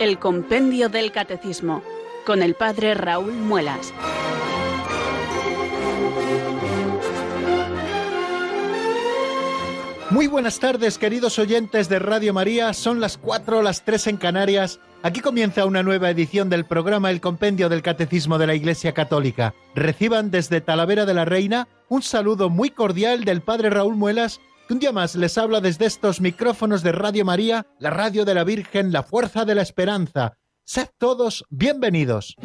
El Compendio del Catecismo, con el Padre Raúl Muelas. Muy buenas tardes, queridos oyentes de Radio María. Son las 4, las 3 en Canarias. Aquí comienza una nueva edición del programa El Compendio del Catecismo de la Iglesia Católica. Reciban desde Talavera de la Reina un saludo muy cordial del Padre Raúl Muelas, un día más les habla desde estos micrófonos de Radio María, la radio de la Virgen, la fuerza de la esperanza. Sed todos bienvenidos.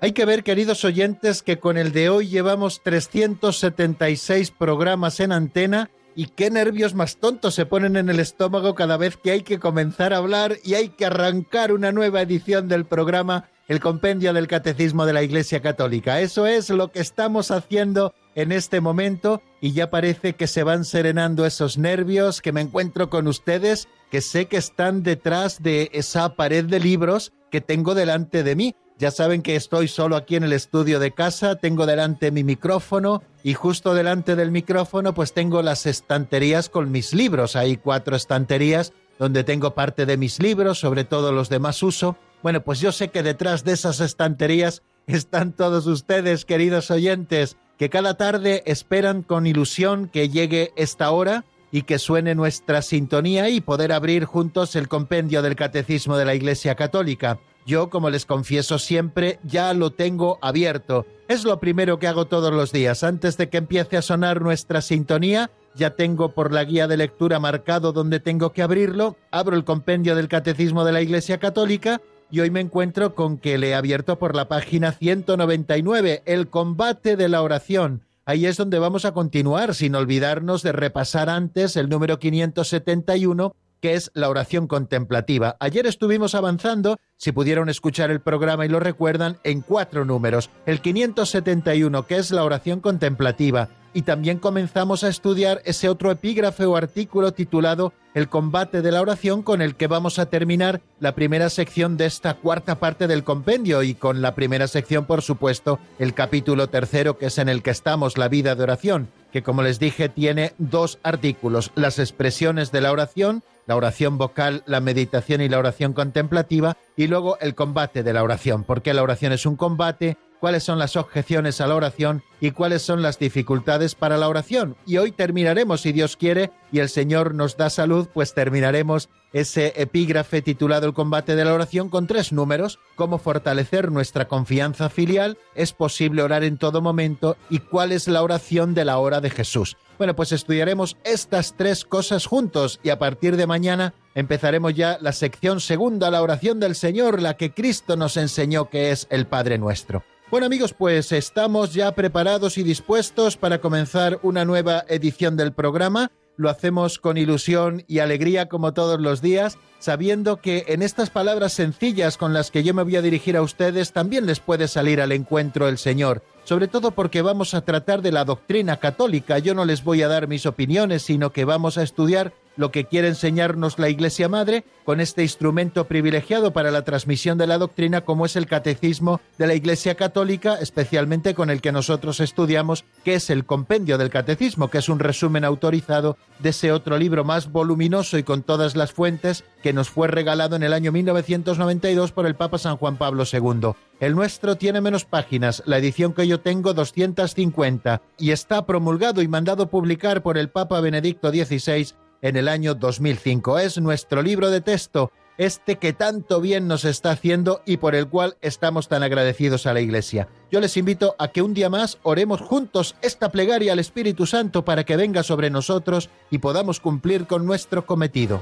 Hay que ver, queridos oyentes, que con el de hoy llevamos 376 programas en antena y qué nervios más tontos se ponen en el estómago cada vez que hay que comenzar a hablar y hay que arrancar una nueva edición del programa El Compendio del Catecismo de la Iglesia Católica. Eso es lo que estamos haciendo en este momento y ya parece que se van serenando esos nervios, que me encuentro con ustedes, que sé que están detrás de esa pared de libros que tengo delante de mí ya saben que estoy solo aquí en el estudio de casa, tengo delante mi micrófono y justo delante del micrófono pues tengo las estanterías con mis libros. Hay cuatro estanterías donde tengo parte de mis libros, sobre todo los de más uso. Bueno, pues yo sé que detrás de esas estanterías están todos ustedes, queridos oyentes, que cada tarde esperan con ilusión que llegue esta hora y que suene nuestra sintonía y poder abrir juntos el compendio del Catecismo de la Iglesia Católica. Yo, como les confieso siempre, ya lo tengo abierto. Es lo primero que hago todos los días. Antes de que empiece a sonar nuestra sintonía, ya tengo por la guía de lectura marcado donde tengo que abrirlo, abro el compendio del Catecismo de la Iglesia Católica y hoy me encuentro con que le he abierto por la página 199, el combate de la oración. Ahí es donde vamos a continuar, sin olvidarnos de repasar antes el número 571 que es la oración contemplativa. Ayer estuvimos avanzando, si pudieron escuchar el programa y lo recuerdan, en cuatro números. El 571, que es la oración contemplativa. Y también comenzamos a estudiar ese otro epígrafe o artículo titulado El combate de la oración, con el que vamos a terminar la primera sección de esta cuarta parte del compendio y con la primera sección, por supuesto, el capítulo tercero, que es en el que estamos, la vida de oración, que como les dije tiene dos artículos, las expresiones de la oración la oración vocal, la meditación y la oración contemplativa, y luego el combate de la oración, por qué la oración es un combate, cuáles son las objeciones a la oración y cuáles son las dificultades para la oración. Y hoy terminaremos, si Dios quiere, y el Señor nos da salud, pues terminaremos ese epígrafe titulado El combate de la oración con tres números, cómo fortalecer nuestra confianza filial, es posible orar en todo momento y cuál es la oración de la hora de Jesús. Bueno, pues estudiaremos estas tres cosas juntos y a partir de mañana empezaremos ya la sección segunda, la oración del Señor, la que Cristo nos enseñó que es el Padre nuestro. Bueno amigos, pues estamos ya preparados y dispuestos para comenzar una nueva edición del programa. Lo hacemos con ilusión y alegría como todos los días, sabiendo que en estas palabras sencillas con las que yo me voy a dirigir a ustedes también les puede salir al encuentro el Señor sobre todo porque vamos a tratar de la doctrina católica. Yo no les voy a dar mis opiniones, sino que vamos a estudiar lo que quiere enseñarnos la Iglesia Madre con este instrumento privilegiado para la transmisión de la doctrina como es el Catecismo de la Iglesia Católica, especialmente con el que nosotros estudiamos, que es el Compendio del Catecismo, que es un resumen autorizado de ese otro libro más voluminoso y con todas las fuentes que nos fue regalado en el año 1992 por el Papa San Juan Pablo II. El nuestro tiene menos páginas, la edición que yo tengo 250, y está promulgado y mandado publicar por el Papa Benedicto XVI en el año 2005. Es nuestro libro de texto, este que tanto bien nos está haciendo y por el cual estamos tan agradecidos a la Iglesia. Yo les invito a que un día más oremos juntos esta plegaria al Espíritu Santo para que venga sobre nosotros y podamos cumplir con nuestro cometido.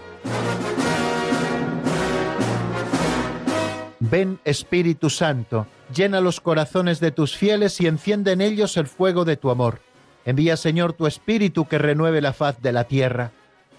Ven Espíritu Santo, llena los corazones de tus fieles y enciende en ellos el fuego de tu amor. Envía Señor tu Espíritu que renueve la faz de la tierra.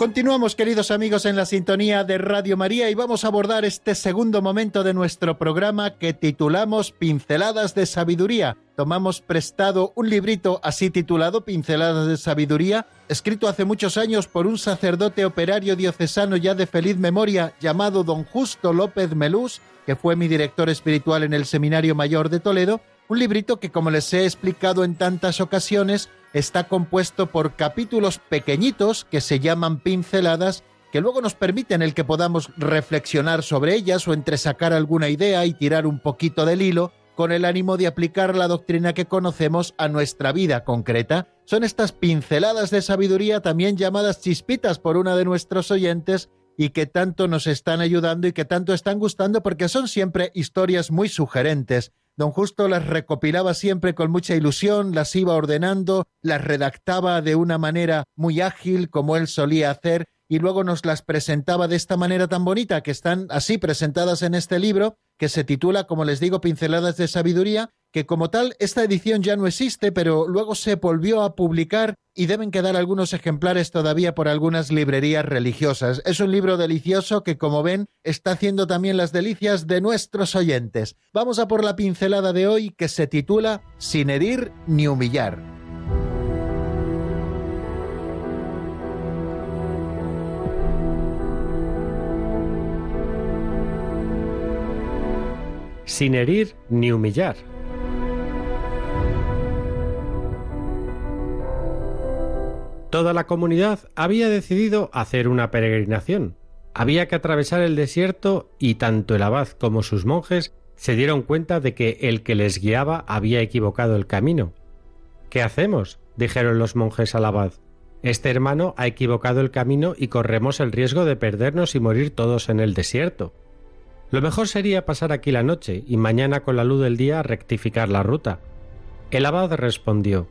Continuamos, queridos amigos, en la sintonía de Radio María y vamos a abordar este segundo momento de nuestro programa que titulamos Pinceladas de Sabiduría. Tomamos prestado un librito así titulado Pinceladas de Sabiduría, escrito hace muchos años por un sacerdote operario diocesano ya de feliz memoria llamado don Justo López Melús, que fue mi director espiritual en el Seminario Mayor de Toledo, un librito que, como les he explicado en tantas ocasiones, está compuesto por capítulos pequeñitos que se llaman pinceladas que luego nos permiten el que podamos reflexionar sobre ellas o entresacar alguna idea y tirar un poquito del hilo con el ánimo de aplicar la doctrina que conocemos a nuestra vida concreta. Son estas pinceladas de sabiduría también llamadas chispitas por una de nuestros oyentes y que tanto nos están ayudando y que tanto están gustando porque son siempre historias muy sugerentes Don Justo las recopilaba siempre con mucha ilusión, las iba ordenando, las redactaba de una manera muy ágil como él solía hacer y luego nos las presentaba de esta manera tan bonita que están así presentadas en este libro, que se titula, como les digo, Pinceladas de Sabiduría, que como tal esta edición ya no existe, pero luego se volvió a publicar y deben quedar algunos ejemplares todavía por algunas librerías religiosas. Es un libro delicioso que, como ven, está haciendo también las delicias de nuestros oyentes. Vamos a por la pincelada de hoy que se titula Sin herir ni humillar. sin herir ni humillar. Toda la comunidad había decidido hacer una peregrinación. Había que atravesar el desierto y tanto el abad como sus monjes se dieron cuenta de que el que les guiaba había equivocado el camino. ¿Qué hacemos? dijeron los monjes al abad. Este hermano ha equivocado el camino y corremos el riesgo de perdernos y morir todos en el desierto. Lo mejor sería pasar aquí la noche y mañana con la luz del día rectificar la ruta. El abad respondió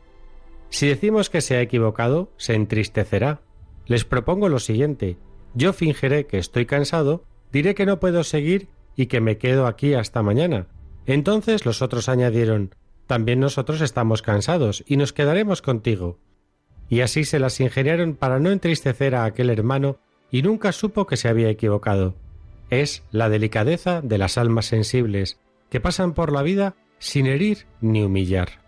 Si decimos que se ha equivocado, se entristecerá. Les propongo lo siguiente yo fingiré que estoy cansado, diré que no puedo seguir y que me quedo aquí hasta mañana. Entonces los otros añadieron También nosotros estamos cansados y nos quedaremos contigo. Y así se las ingeniaron para no entristecer a aquel hermano y nunca supo que se había equivocado es la delicadeza de las almas sensibles, que pasan por la vida sin herir ni humillar.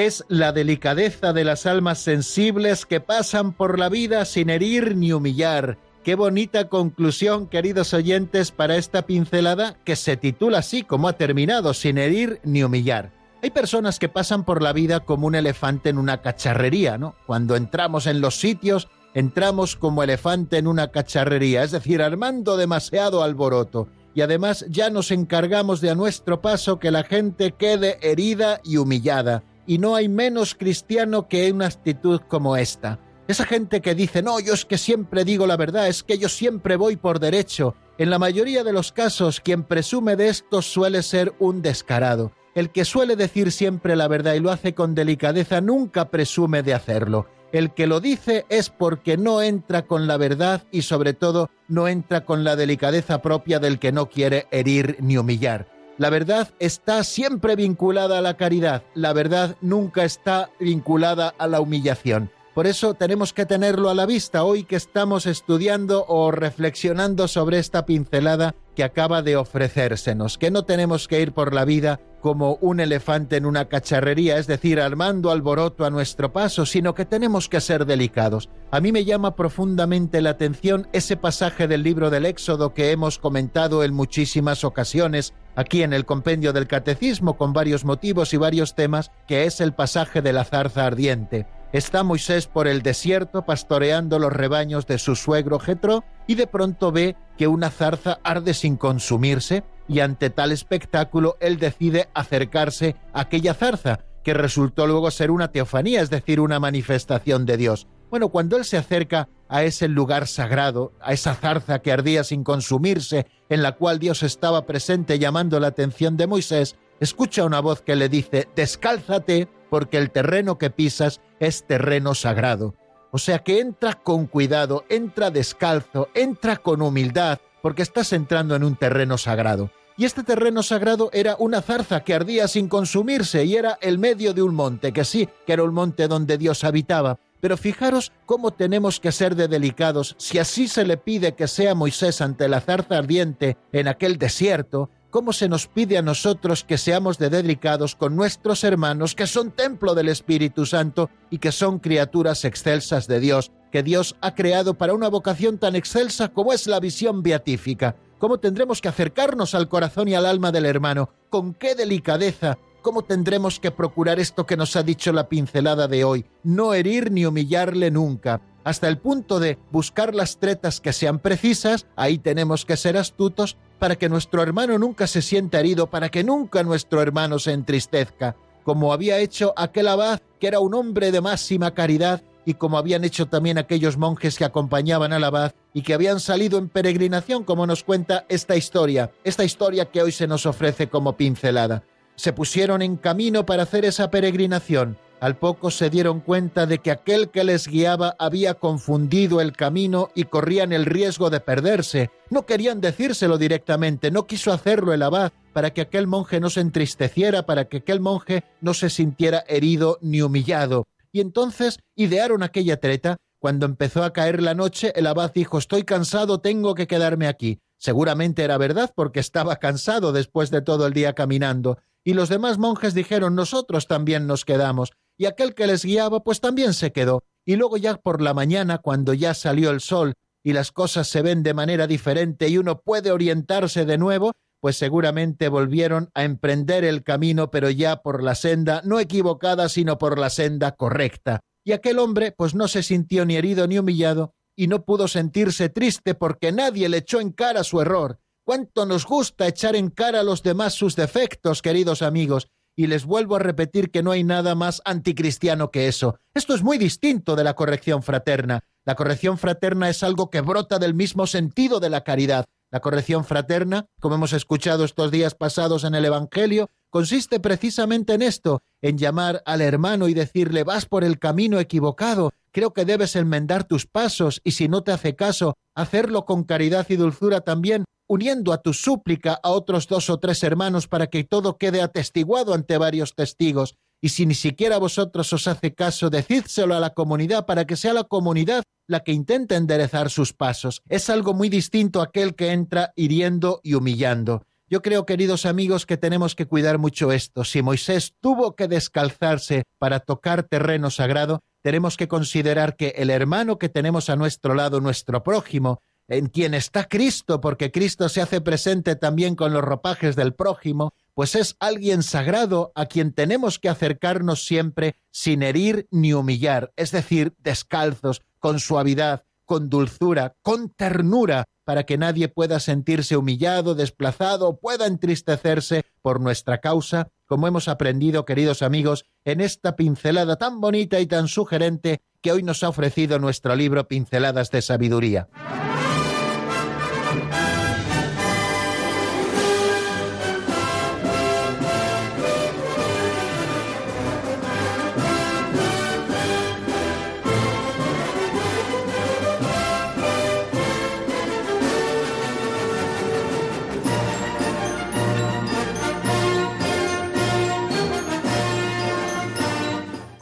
Es la delicadeza de las almas sensibles que pasan por la vida sin herir ni humillar. Qué bonita conclusión, queridos oyentes, para esta pincelada que se titula así como ha terminado, sin herir ni humillar. Hay personas que pasan por la vida como un elefante en una cacharrería, ¿no? Cuando entramos en los sitios, entramos como elefante en una cacharrería, es decir, armando demasiado alboroto. Y además ya nos encargamos de a nuestro paso que la gente quede herida y humillada. Y no hay menos cristiano que una actitud como esta. Esa gente que dice, no, yo es que siempre digo la verdad, es que yo siempre voy por derecho. En la mayoría de los casos, quien presume de esto suele ser un descarado. El que suele decir siempre la verdad y lo hace con delicadeza nunca presume de hacerlo. El que lo dice es porque no entra con la verdad y sobre todo no entra con la delicadeza propia del que no quiere herir ni humillar. La verdad está siempre vinculada a la caridad, la verdad nunca está vinculada a la humillación. Por eso tenemos que tenerlo a la vista hoy que estamos estudiando o reflexionando sobre esta pincelada que acaba de ofrecérsenos, que no tenemos que ir por la vida como un elefante en una cacharrería, es decir, armando alboroto a nuestro paso, sino que tenemos que ser delicados. A mí me llama profundamente la atención ese pasaje del libro del Éxodo que hemos comentado en muchísimas ocasiones aquí en el compendio del Catecismo con varios motivos y varios temas, que es el pasaje de la zarza ardiente. Está Moisés por el desierto pastoreando los rebaños de su suegro Jetro y de pronto ve que una zarza arde sin consumirse y ante tal espectáculo él decide acercarse a aquella zarza que resultó luego ser una teofanía, es decir, una manifestación de Dios. Bueno, cuando él se acerca a ese lugar sagrado, a esa zarza que ardía sin consumirse, en la cual Dios estaba presente llamando la atención de Moisés, escucha una voz que le dice, descálzate porque el terreno que pisas es terreno sagrado. O sea que entra con cuidado, entra descalzo, entra con humildad, porque estás entrando en un terreno sagrado. Y este terreno sagrado era una zarza que ardía sin consumirse y era el medio de un monte, que sí, que era un monte donde Dios habitaba. Pero fijaros cómo tenemos que ser de delicados si así se le pide que sea Moisés ante la zarza ardiente en aquel desierto, cómo se nos pide a nosotros que seamos de delicados con nuestros hermanos que son templo del Espíritu Santo y que son criaturas excelsas de Dios, que Dios ha creado para una vocación tan excelsa como es la visión beatífica. ¿Cómo tendremos que acercarnos al corazón y al alma del hermano? ¿Con qué delicadeza? ¿Cómo tendremos que procurar esto que nos ha dicho la pincelada de hoy? No herir ni humillarle nunca hasta el punto de buscar las tretas que sean precisas, ahí tenemos que ser astutos para que nuestro hermano nunca se sienta herido, para que nunca nuestro hermano se entristezca, como había hecho aquel abad, que era un hombre de máxima caridad, y como habían hecho también aquellos monjes que acompañaban al abad y que habían salido en peregrinación, como nos cuenta esta historia, esta historia que hoy se nos ofrece como pincelada. Se pusieron en camino para hacer esa peregrinación, al poco se dieron cuenta de que aquel que les guiaba había confundido el camino y corrían el riesgo de perderse. No querían decírselo directamente, no quiso hacerlo el abad para que aquel monje no se entristeciera, para que aquel monje no se sintiera herido ni humillado. Y entonces idearon aquella treta. Cuando empezó a caer la noche, el abad dijo Estoy cansado, tengo que quedarme aquí. Seguramente era verdad porque estaba cansado después de todo el día caminando. Y los demás monjes dijeron Nosotros también nos quedamos y aquel que les guiaba pues también se quedó. Y luego ya por la mañana, cuando ya salió el sol y las cosas se ven de manera diferente y uno puede orientarse de nuevo, pues seguramente volvieron a emprender el camino, pero ya por la senda no equivocada, sino por la senda correcta. Y aquel hombre pues no se sintió ni herido ni humillado, y no pudo sentirse triste porque nadie le echó en cara su error. Cuánto nos gusta echar en cara a los demás sus defectos, queridos amigos, y les vuelvo a repetir que no hay nada más anticristiano que eso. Esto es muy distinto de la corrección fraterna. La corrección fraterna es algo que brota del mismo sentido de la caridad. La corrección fraterna, como hemos escuchado estos días pasados en el Evangelio, consiste precisamente en esto, en llamar al hermano y decirle vas por el camino equivocado, creo que debes enmendar tus pasos y si no te hace caso, hacerlo con caridad y dulzura también, uniendo a tu súplica a otros dos o tres hermanos para que todo quede atestiguado ante varios testigos. Y si ni siquiera vosotros os hace caso, decídselo a la comunidad para que sea la comunidad la que intente enderezar sus pasos. Es algo muy distinto a aquel que entra hiriendo y humillando. Yo creo, queridos amigos, que tenemos que cuidar mucho esto. Si Moisés tuvo que descalzarse para tocar terreno sagrado, tenemos que considerar que el hermano que tenemos a nuestro lado, nuestro prójimo, en quien está Cristo, porque Cristo se hace presente también con los ropajes del prójimo, pues es alguien sagrado a quien tenemos que acercarnos siempre sin herir ni humillar, es decir, descalzos, con suavidad, con dulzura, con ternura, para que nadie pueda sentirse humillado, desplazado, pueda entristecerse por nuestra causa, como hemos aprendido, queridos amigos, en esta pincelada tan bonita y tan sugerente que hoy nos ha ofrecido nuestro libro Pinceladas de Sabiduría.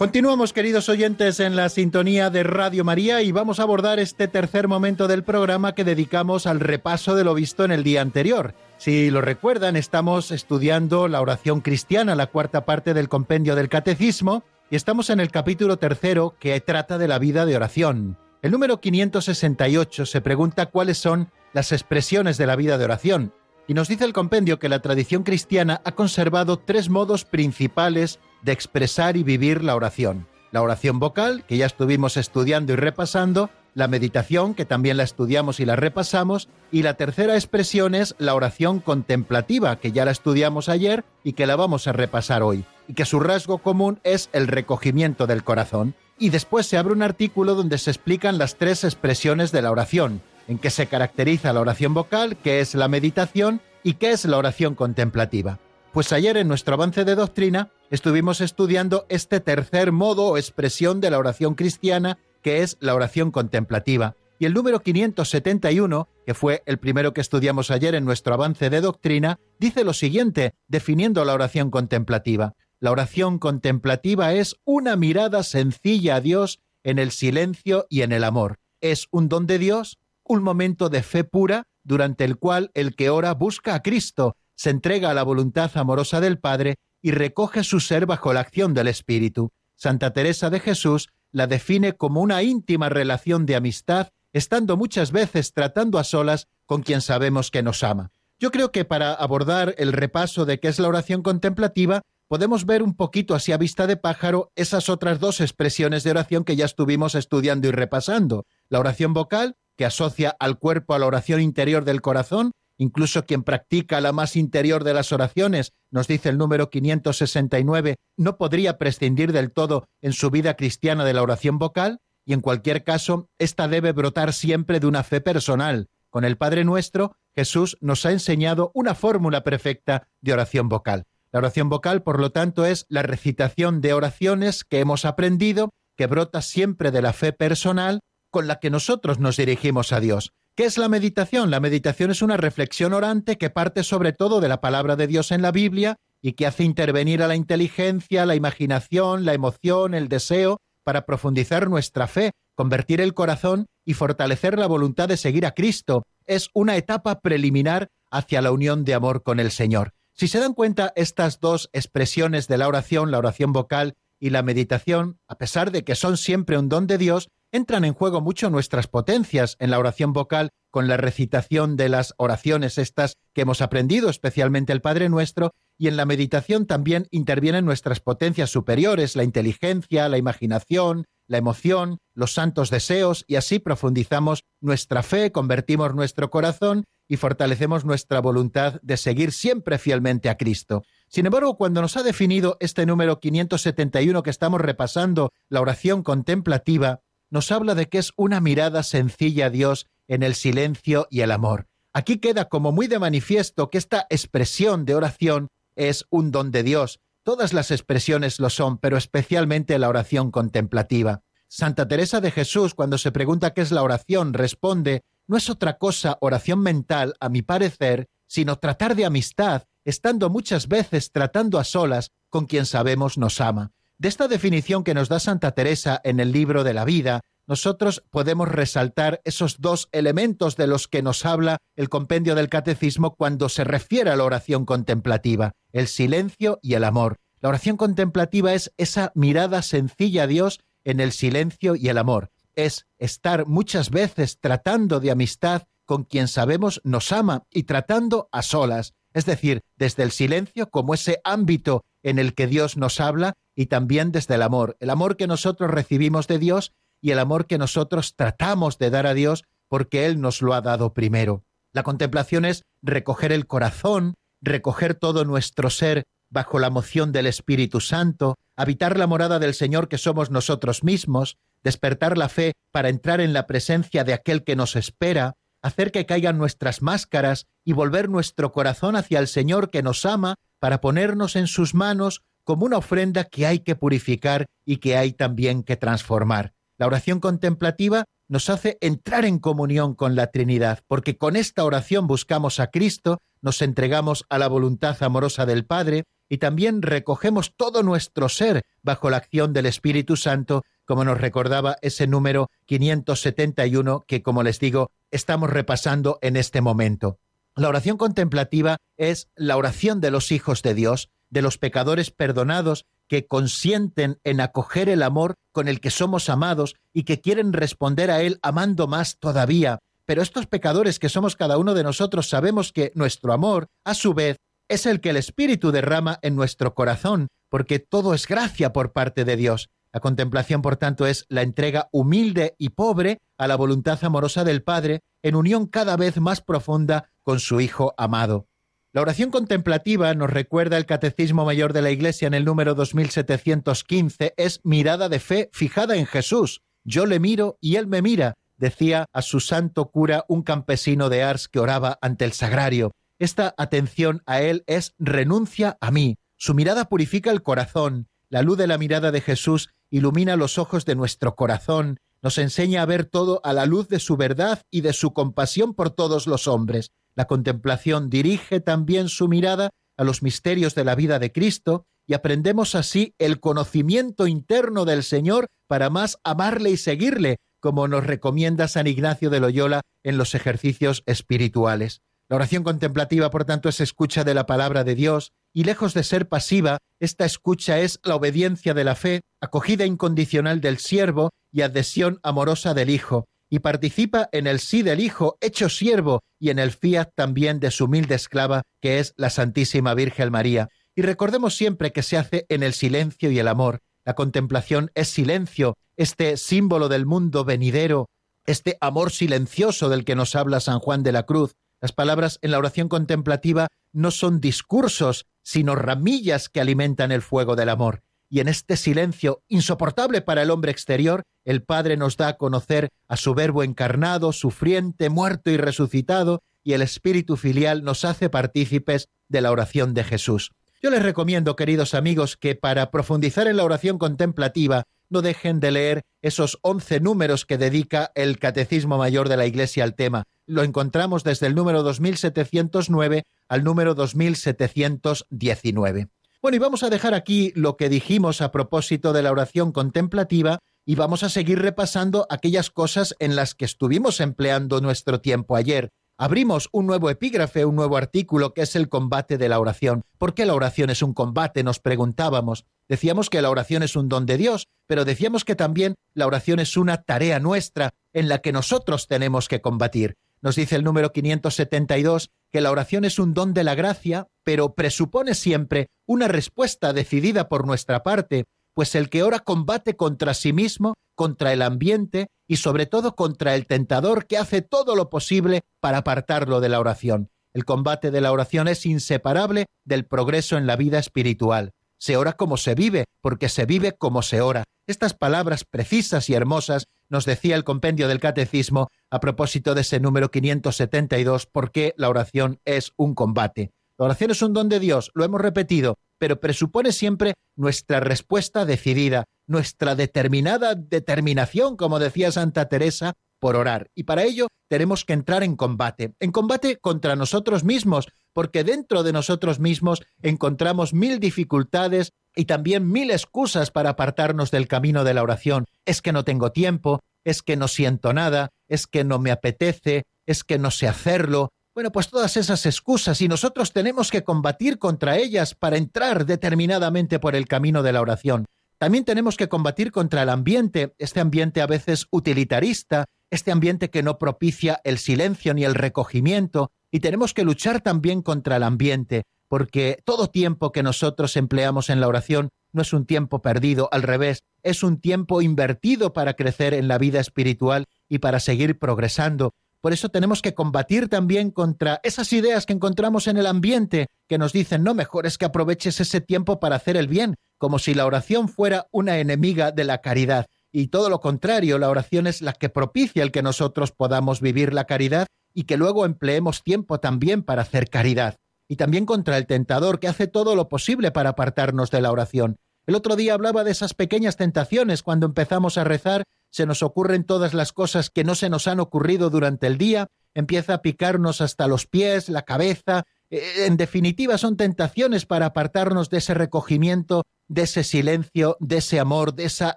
Continuamos, queridos oyentes, en la sintonía de Radio María y vamos a abordar este tercer momento del programa que dedicamos al repaso de lo visto en el día anterior. Si lo recuerdan, estamos estudiando la oración cristiana, la cuarta parte del compendio del Catecismo, y estamos en el capítulo tercero que trata de la vida de oración. El número 568 se pregunta cuáles son las expresiones de la vida de oración, y nos dice el compendio que la tradición cristiana ha conservado tres modos principales de expresar y vivir la oración. La oración vocal, que ya estuvimos estudiando y repasando, la meditación, que también la estudiamos y la repasamos, y la tercera expresión es la oración contemplativa, que ya la estudiamos ayer y que la vamos a repasar hoy, y que su rasgo común es el recogimiento del corazón. Y después se abre un artículo donde se explican las tres expresiones de la oración, en que se caracteriza la oración vocal, que es la meditación, y qué es la oración contemplativa. Pues ayer en nuestro avance de doctrina estuvimos estudiando este tercer modo o expresión de la oración cristiana, que es la oración contemplativa. Y el número 571, que fue el primero que estudiamos ayer en nuestro avance de doctrina, dice lo siguiente, definiendo la oración contemplativa. La oración contemplativa es una mirada sencilla a Dios en el silencio y en el amor. Es un don de Dios, un momento de fe pura durante el cual el que ora busca a Cristo, se entrega a la voluntad amorosa del Padre y recoge su ser bajo la acción del Espíritu. Santa Teresa de Jesús la define como una íntima relación de amistad, estando muchas veces tratando a solas con quien sabemos que nos ama. Yo creo que para abordar el repaso de qué es la oración contemplativa, podemos ver un poquito así a vista de pájaro esas otras dos expresiones de oración que ya estuvimos estudiando y repasando. La oración vocal, que asocia al cuerpo a la oración interior del corazón, Incluso quien practica la más interior de las oraciones, nos dice el número 569, no podría prescindir del todo en su vida cristiana de la oración vocal, y en cualquier caso, esta debe brotar siempre de una fe personal. Con el Padre Nuestro, Jesús nos ha enseñado una fórmula perfecta de oración vocal. La oración vocal, por lo tanto, es la recitación de oraciones que hemos aprendido, que brota siempre de la fe personal con la que nosotros nos dirigimos a Dios. ¿Qué es la meditación? La meditación es una reflexión orante que parte sobre todo de la palabra de Dios en la Biblia y que hace intervenir a la inteligencia, la imaginación, la emoción, el deseo, para profundizar nuestra fe, convertir el corazón y fortalecer la voluntad de seguir a Cristo. Es una etapa preliminar hacia la unión de amor con el Señor. Si se dan cuenta, estas dos expresiones de la oración, la oración vocal y la meditación, a pesar de que son siempre un don de Dios, entran en juego mucho nuestras potencias en la oración vocal con la recitación de las oraciones estas que hemos aprendido, especialmente el Padre Nuestro, y en la meditación también intervienen nuestras potencias superiores, la inteligencia, la imaginación, la emoción, los santos deseos, y así profundizamos nuestra fe, convertimos nuestro corazón y fortalecemos nuestra voluntad de seguir siempre fielmente a Cristo. Sin embargo, cuando nos ha definido este número 571 que estamos repasando, la oración contemplativa, nos habla de que es una mirada sencilla a Dios en el silencio y el amor. Aquí queda como muy de manifiesto que esta expresión de oración es un don de Dios. Todas las expresiones lo son, pero especialmente la oración contemplativa. Santa Teresa de Jesús, cuando se pregunta qué es la oración, responde, no es otra cosa oración mental, a mi parecer, sino tratar de amistad, estando muchas veces tratando a solas con quien sabemos nos ama. De esta definición que nos da Santa Teresa en el libro de la vida, nosotros podemos resaltar esos dos elementos de los que nos habla el compendio del catecismo cuando se refiere a la oración contemplativa, el silencio y el amor. La oración contemplativa es esa mirada sencilla a Dios en el silencio y el amor. Es estar muchas veces tratando de amistad con quien sabemos nos ama y tratando a solas, es decir, desde el silencio como ese ámbito en el que Dios nos habla y también desde el amor, el amor que nosotros recibimos de Dios y el amor que nosotros tratamos de dar a Dios porque Él nos lo ha dado primero. La contemplación es recoger el corazón, recoger todo nuestro ser bajo la moción del Espíritu Santo, habitar la morada del Señor que somos nosotros mismos, despertar la fe para entrar en la presencia de aquel que nos espera, hacer que caigan nuestras máscaras y volver nuestro corazón hacia el Señor que nos ama para ponernos en sus manos como una ofrenda que hay que purificar y que hay también que transformar. La oración contemplativa nos hace entrar en comunión con la Trinidad, porque con esta oración buscamos a Cristo, nos entregamos a la voluntad amorosa del Padre y también recogemos todo nuestro ser bajo la acción del Espíritu Santo, como nos recordaba ese número 571 que, como les digo, estamos repasando en este momento. La oración contemplativa es la oración de los hijos de Dios, de los pecadores perdonados que consienten en acoger el amor con el que somos amados y que quieren responder a él amando más todavía. Pero estos pecadores que somos cada uno de nosotros sabemos que nuestro amor, a su vez, es el que el Espíritu derrama en nuestro corazón, porque todo es gracia por parte de Dios. La contemplación, por tanto, es la entrega humilde y pobre a la voluntad amorosa del Padre en unión cada vez más profunda con su Hijo amado. La oración contemplativa, nos recuerda el Catecismo Mayor de la Iglesia en el número 2715, es mirada de fe fijada en Jesús. Yo le miro y él me mira, decía a su santo cura un campesino de Ars que oraba ante el sagrario. Esta atención a él es renuncia a mí. Su mirada purifica el corazón. La luz de la mirada de Jesús ilumina los ojos de nuestro corazón, nos enseña a ver todo a la luz de su verdad y de su compasión por todos los hombres. La contemplación dirige también su mirada a los misterios de la vida de Cristo y aprendemos así el conocimiento interno del Señor para más amarle y seguirle, como nos recomienda San Ignacio de Loyola en los ejercicios espirituales. La oración contemplativa, por tanto, es escucha de la palabra de Dios, y lejos de ser pasiva, esta escucha es la obediencia de la fe, acogida incondicional del siervo y adhesión amorosa del Hijo, y participa en el sí del Hijo hecho siervo y en el fiat también de su humilde esclava, que es la Santísima Virgen María. Y recordemos siempre que se hace en el silencio y el amor. La contemplación es silencio, este símbolo del mundo venidero, este amor silencioso del que nos habla San Juan de la Cruz. Las palabras en la oración contemplativa no son discursos, sino ramillas que alimentan el fuego del amor y en este silencio insoportable para el hombre exterior, el Padre nos da a conocer a su Verbo encarnado, sufriente, muerto y resucitado, y el Espíritu filial nos hace partícipes de la oración de Jesús. Yo les recomiendo, queridos amigos, que para profundizar en la oración contemplativa no dejen de leer esos once números que dedica el Catecismo Mayor de la Iglesia al tema. Lo encontramos desde el número 2709 al número 2719. Bueno, y vamos a dejar aquí lo que dijimos a propósito de la oración contemplativa y vamos a seguir repasando aquellas cosas en las que estuvimos empleando nuestro tiempo ayer. Abrimos un nuevo epígrafe, un nuevo artículo que es el combate de la oración. ¿Por qué la oración es un combate? Nos preguntábamos. Decíamos que la oración es un don de Dios, pero decíamos que también la oración es una tarea nuestra en la que nosotros tenemos que combatir. Nos dice el número 572 que la oración es un don de la gracia, pero presupone siempre una respuesta decidida por nuestra parte, pues el que ora combate contra sí mismo, contra el ambiente y sobre todo contra el tentador que hace todo lo posible para apartarlo de la oración. El combate de la oración es inseparable del progreso en la vida espiritual. Se ora como se vive, porque se vive como se ora. Estas palabras precisas y hermosas nos decía el compendio del catecismo a propósito de ese número 572, por qué la oración es un combate. La oración es un don de Dios, lo hemos repetido, pero presupone siempre nuestra respuesta decidida, nuestra determinada determinación, como decía Santa Teresa, por orar. Y para ello tenemos que entrar en combate, en combate contra nosotros mismos, porque dentro de nosotros mismos encontramos mil dificultades y también mil excusas para apartarnos del camino de la oración. Es que no tengo tiempo, es que no siento nada, es que no me apetece, es que no sé hacerlo. Bueno, pues todas esas excusas y nosotros tenemos que combatir contra ellas para entrar determinadamente por el camino de la oración. También tenemos que combatir contra el ambiente, este ambiente a veces utilitarista, este ambiente que no propicia el silencio ni el recogimiento, y tenemos que luchar también contra el ambiente, porque todo tiempo que nosotros empleamos en la oración no es un tiempo perdido, al revés, es un tiempo invertido para crecer en la vida espiritual y para seguir progresando. Por eso tenemos que combatir también contra esas ideas que encontramos en el ambiente que nos dicen, no, mejor es que aproveches ese tiempo para hacer el bien, como si la oración fuera una enemiga de la caridad. Y todo lo contrario, la oración es la que propicia el que nosotros podamos vivir la caridad y que luego empleemos tiempo también para hacer caridad y también contra el tentador que hace todo lo posible para apartarnos de la oración. El otro día hablaba de esas pequeñas tentaciones. Cuando empezamos a rezar, se nos ocurren todas las cosas que no se nos han ocurrido durante el día, empieza a picarnos hasta los pies, la cabeza. Eh, en definitiva, son tentaciones para apartarnos de ese recogimiento, de ese silencio, de ese amor, de esa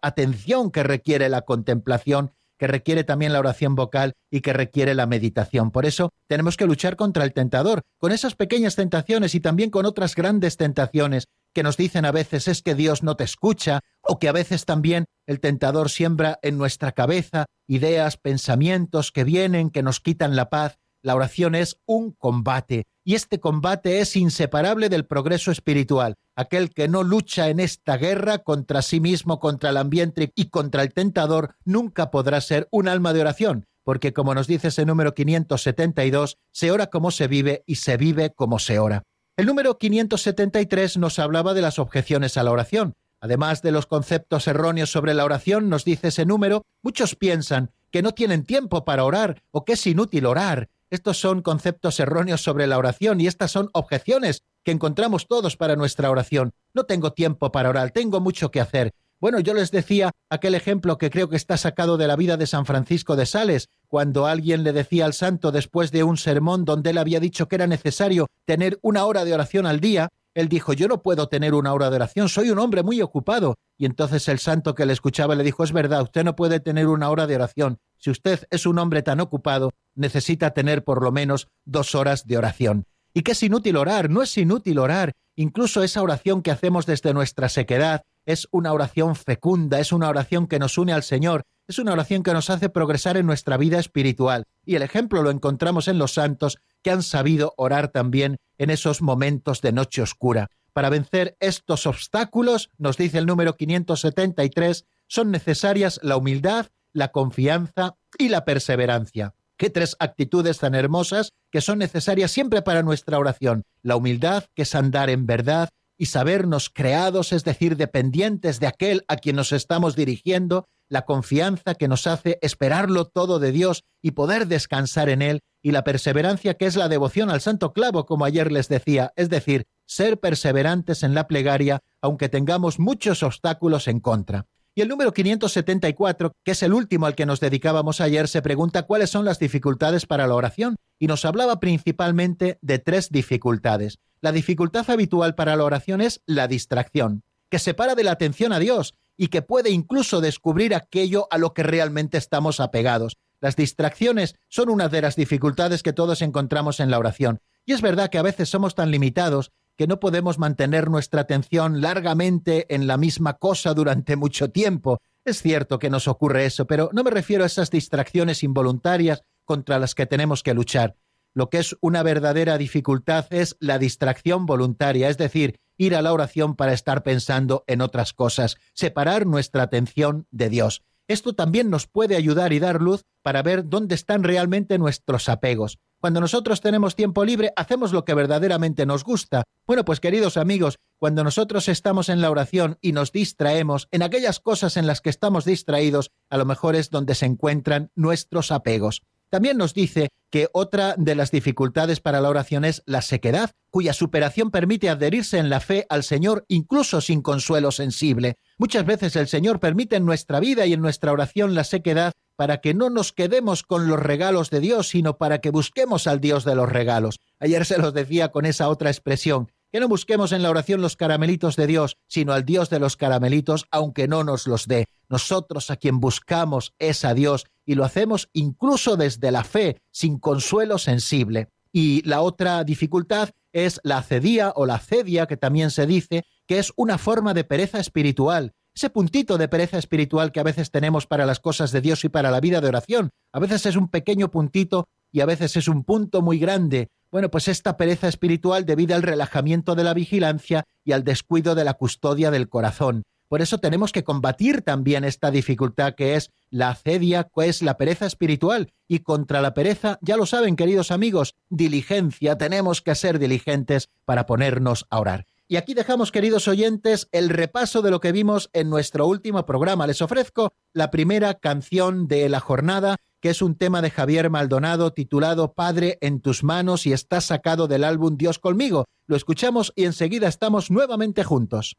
atención que requiere la contemplación que requiere también la oración vocal y que requiere la meditación. Por eso tenemos que luchar contra el tentador, con esas pequeñas tentaciones y también con otras grandes tentaciones que nos dicen a veces es que Dios no te escucha, o que a veces también el tentador siembra en nuestra cabeza ideas, pensamientos que vienen, que nos quitan la paz. La oración es un combate, y este combate es inseparable del progreso espiritual. Aquel que no lucha en esta guerra contra sí mismo, contra el ambiente y contra el tentador, nunca podrá ser un alma de oración, porque como nos dice ese número 572, se ora como se vive y se vive como se ora. El número 573 nos hablaba de las objeciones a la oración. Además de los conceptos erróneos sobre la oración, nos dice ese número, muchos piensan que no tienen tiempo para orar o que es inútil orar, estos son conceptos erróneos sobre la oración y estas son objeciones que encontramos todos para nuestra oración. No tengo tiempo para orar, tengo mucho que hacer. Bueno, yo les decía aquel ejemplo que creo que está sacado de la vida de San Francisco de Sales, cuando alguien le decía al santo después de un sermón donde él había dicho que era necesario tener una hora de oración al día, él dijo, yo no puedo tener una hora de oración, soy un hombre muy ocupado. Y entonces el santo que le escuchaba le dijo, es verdad, usted no puede tener una hora de oración. Si usted es un hombre tan ocupado, necesita tener por lo menos dos horas de oración. Y que es inútil orar, no es inútil orar. Incluso esa oración que hacemos desde nuestra sequedad es una oración fecunda, es una oración que nos une al Señor, es una oración que nos hace progresar en nuestra vida espiritual. Y el ejemplo lo encontramos en los santos que han sabido orar también en esos momentos de noche oscura. Para vencer estos obstáculos, nos dice el número 573, son necesarias la humildad, la confianza y la perseverancia. Qué tres actitudes tan hermosas que son necesarias siempre para nuestra oración. La humildad, que es andar en verdad, y sabernos creados, es decir, dependientes de aquel a quien nos estamos dirigiendo, la confianza que nos hace esperarlo todo de Dios y poder descansar en Él, y la perseverancia que es la devoción al santo clavo, como ayer les decía, es decir, ser perseverantes en la plegaria, aunque tengamos muchos obstáculos en contra. El número 574, que es el último al que nos dedicábamos ayer, se pregunta cuáles son las dificultades para la oración, y nos hablaba principalmente de tres dificultades. La dificultad habitual para la oración es la distracción, que separa de la atención a Dios y que puede incluso descubrir aquello a lo que realmente estamos apegados. Las distracciones son una de las dificultades que todos encontramos en la oración. Y es verdad que a veces somos tan limitados que no podemos mantener nuestra atención largamente en la misma cosa durante mucho tiempo. Es cierto que nos ocurre eso, pero no me refiero a esas distracciones involuntarias contra las que tenemos que luchar. Lo que es una verdadera dificultad es la distracción voluntaria, es decir, ir a la oración para estar pensando en otras cosas, separar nuestra atención de Dios. Esto también nos puede ayudar y dar luz para ver dónde están realmente nuestros apegos. Cuando nosotros tenemos tiempo libre, hacemos lo que verdaderamente nos gusta. Bueno, pues queridos amigos, cuando nosotros estamos en la oración y nos distraemos en aquellas cosas en las que estamos distraídos, a lo mejor es donde se encuentran nuestros apegos. También nos dice que otra de las dificultades para la oración es la sequedad, cuya superación permite adherirse en la fe al Señor incluso sin consuelo sensible. Muchas veces el Señor permite en nuestra vida y en nuestra oración la sequedad para que no nos quedemos con los regalos de Dios, sino para que busquemos al Dios de los regalos. Ayer se los decía con esa otra expresión, que no busquemos en la oración los caramelitos de Dios, sino al Dios de los caramelitos, aunque no nos los dé. Nosotros a quien buscamos es a Dios y lo hacemos incluso desde la fe, sin consuelo sensible. Y la otra dificultad es la cedía o la cedia, que también se dice, que es una forma de pereza espiritual. Ese puntito de pereza espiritual que a veces tenemos para las cosas de Dios y para la vida de oración. A veces es un pequeño puntito y a veces es un punto muy grande. Bueno, pues esta pereza espiritual debido al relajamiento de la vigilancia y al descuido de la custodia del corazón. Por eso tenemos que combatir también esta dificultad que es la acedia, que es la pereza espiritual. Y contra la pereza, ya lo saben, queridos amigos, diligencia, tenemos que ser diligentes para ponernos a orar. Y aquí dejamos, queridos oyentes, el repaso de lo que vimos en nuestro último programa. Les ofrezco la primera canción de la jornada que es un tema de Javier Maldonado titulado Padre en tus manos y está sacado del álbum Dios conmigo. Lo escuchamos y enseguida estamos nuevamente juntos.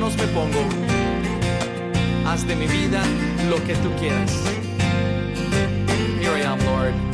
Me pongo. Haz de mi vida lo que tú quieras. Here I am, Lord.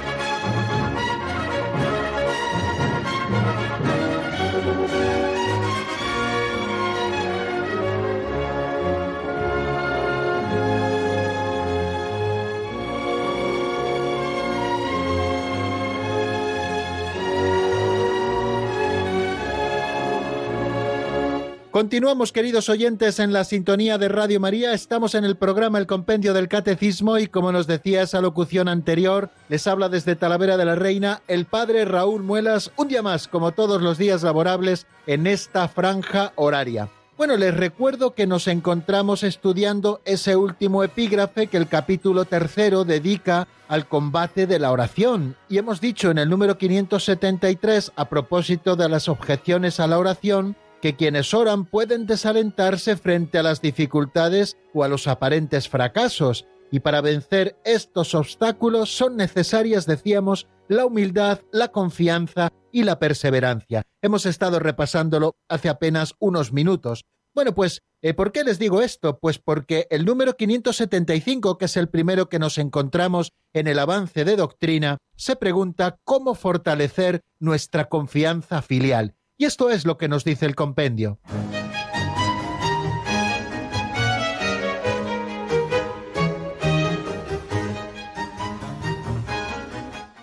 Continuamos, queridos oyentes, en la sintonía de Radio María. Estamos en el programa El Compendio del Catecismo y, como nos decía esa locución anterior, les habla desde Talavera de la Reina el padre Raúl Muelas, un día más, como todos los días laborables, en esta franja horaria. Bueno, les recuerdo que nos encontramos estudiando ese último epígrafe que el capítulo tercero dedica al combate de la oración. Y hemos dicho en el número 573, a propósito de las objeciones a la oración, que quienes oran pueden desalentarse frente a las dificultades o a los aparentes fracasos, y para vencer estos obstáculos son necesarias, decíamos, la humildad, la confianza y la perseverancia. Hemos estado repasándolo hace apenas unos minutos. Bueno, pues, eh, ¿por qué les digo esto? Pues porque el número 575, que es el primero que nos encontramos en el avance de doctrina, se pregunta cómo fortalecer nuestra confianza filial. Y esto es lo que nos dice el compendio.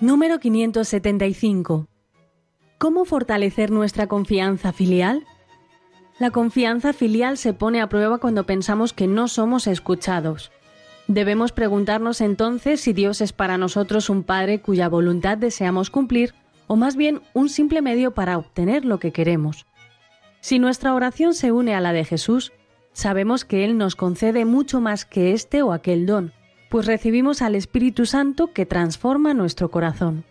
Número 575. ¿Cómo fortalecer nuestra confianza filial? La confianza filial se pone a prueba cuando pensamos que no somos escuchados. Debemos preguntarnos entonces si Dios es para nosotros un Padre cuya voluntad deseamos cumplir o más bien un simple medio para obtener lo que queremos. Si nuestra oración se une a la de Jesús, sabemos que Él nos concede mucho más que este o aquel don, pues recibimos al Espíritu Santo que transforma nuestro corazón.